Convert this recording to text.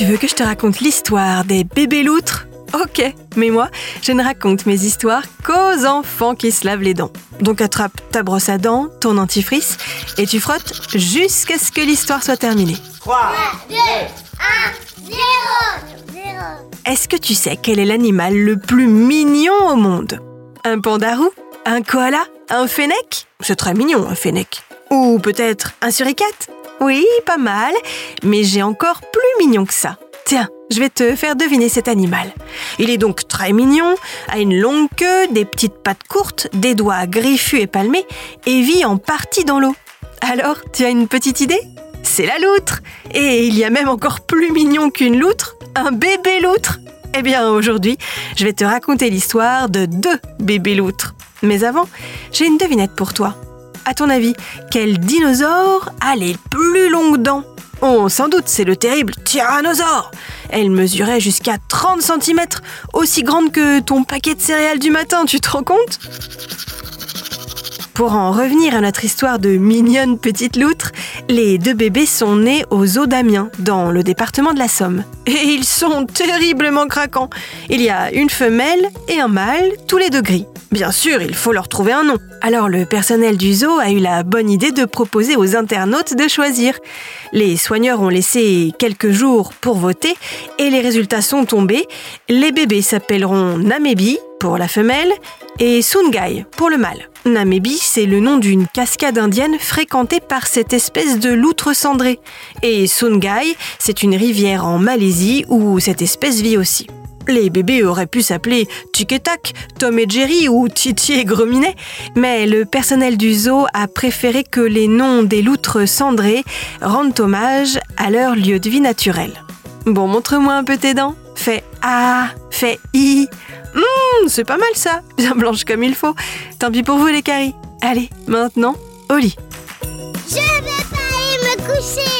Tu veux que je te raconte l'histoire des bébés loutres? Ok, mais moi, je ne raconte mes histoires qu'aux enfants qui se lavent les dents. Donc attrape ta brosse à dents, ton antifrice, et tu frottes jusqu'à ce que l'histoire soit terminée. 3, 2, 1, 0, 0. Est-ce que tu sais quel est l'animal le plus mignon au monde? Un pandarou Un koala Un fennec? C'est très mignon, un fennec. Ou peut-être un suricate? Oui, pas mal, mais j'ai encore plus mignon que ça. Tiens, je vais te faire deviner cet animal. Il est donc très mignon, a une longue queue, des petites pattes courtes, des doigts griffus et palmés, et vit en partie dans l'eau. Alors, tu as une petite idée? C'est la loutre Et il y a même encore plus mignon qu'une loutre, un bébé loutre Eh bien, aujourd'hui, je vais te raconter l'histoire de deux bébés loutres. Mais avant, j'ai une devinette pour toi. À ton avis, quel dinosaure a les plus longues dents? Oh, sans doute, c'est le terrible tyrannosaure. Elle mesurait jusqu'à 30 cm, aussi grande que ton paquet de céréales du matin, tu te rends compte? Pour en revenir à notre histoire de mignonne petite loutre, les deux bébés sont nés aux eaux d'Amiens, dans le département de la Somme. Et ils sont terriblement craquants. Il y a une femelle et un mâle, tous les deux gris. Bien sûr, il faut leur trouver un nom. Alors le personnel du zoo a eu la bonne idée de proposer aux internautes de choisir. Les soigneurs ont laissé quelques jours pour voter et les résultats sont tombés. Les bébés s'appelleront Namebi pour la femelle et Sungai pour le mâle. Namebi, c'est le nom d'une cascade indienne fréquentée par cette espèce de loutre cendrée. Et Sungai, c'est une rivière en Malaisie où cette espèce vit aussi. Les bébés auraient pu s'appeler Tic et Tac, Tom et Jerry ou Titi et Grominet, mais le personnel du zoo a préféré que les noms des loutres cendrées rendent hommage à leur lieu de vie naturel. Bon, montre-moi un peu tes dents. Fais A, fais I. Hum, c'est pas mal ça, bien blanche comme il faut. Tant pis pour vous les caries. Allez, maintenant, au lit. Je vais pas aller me coucher.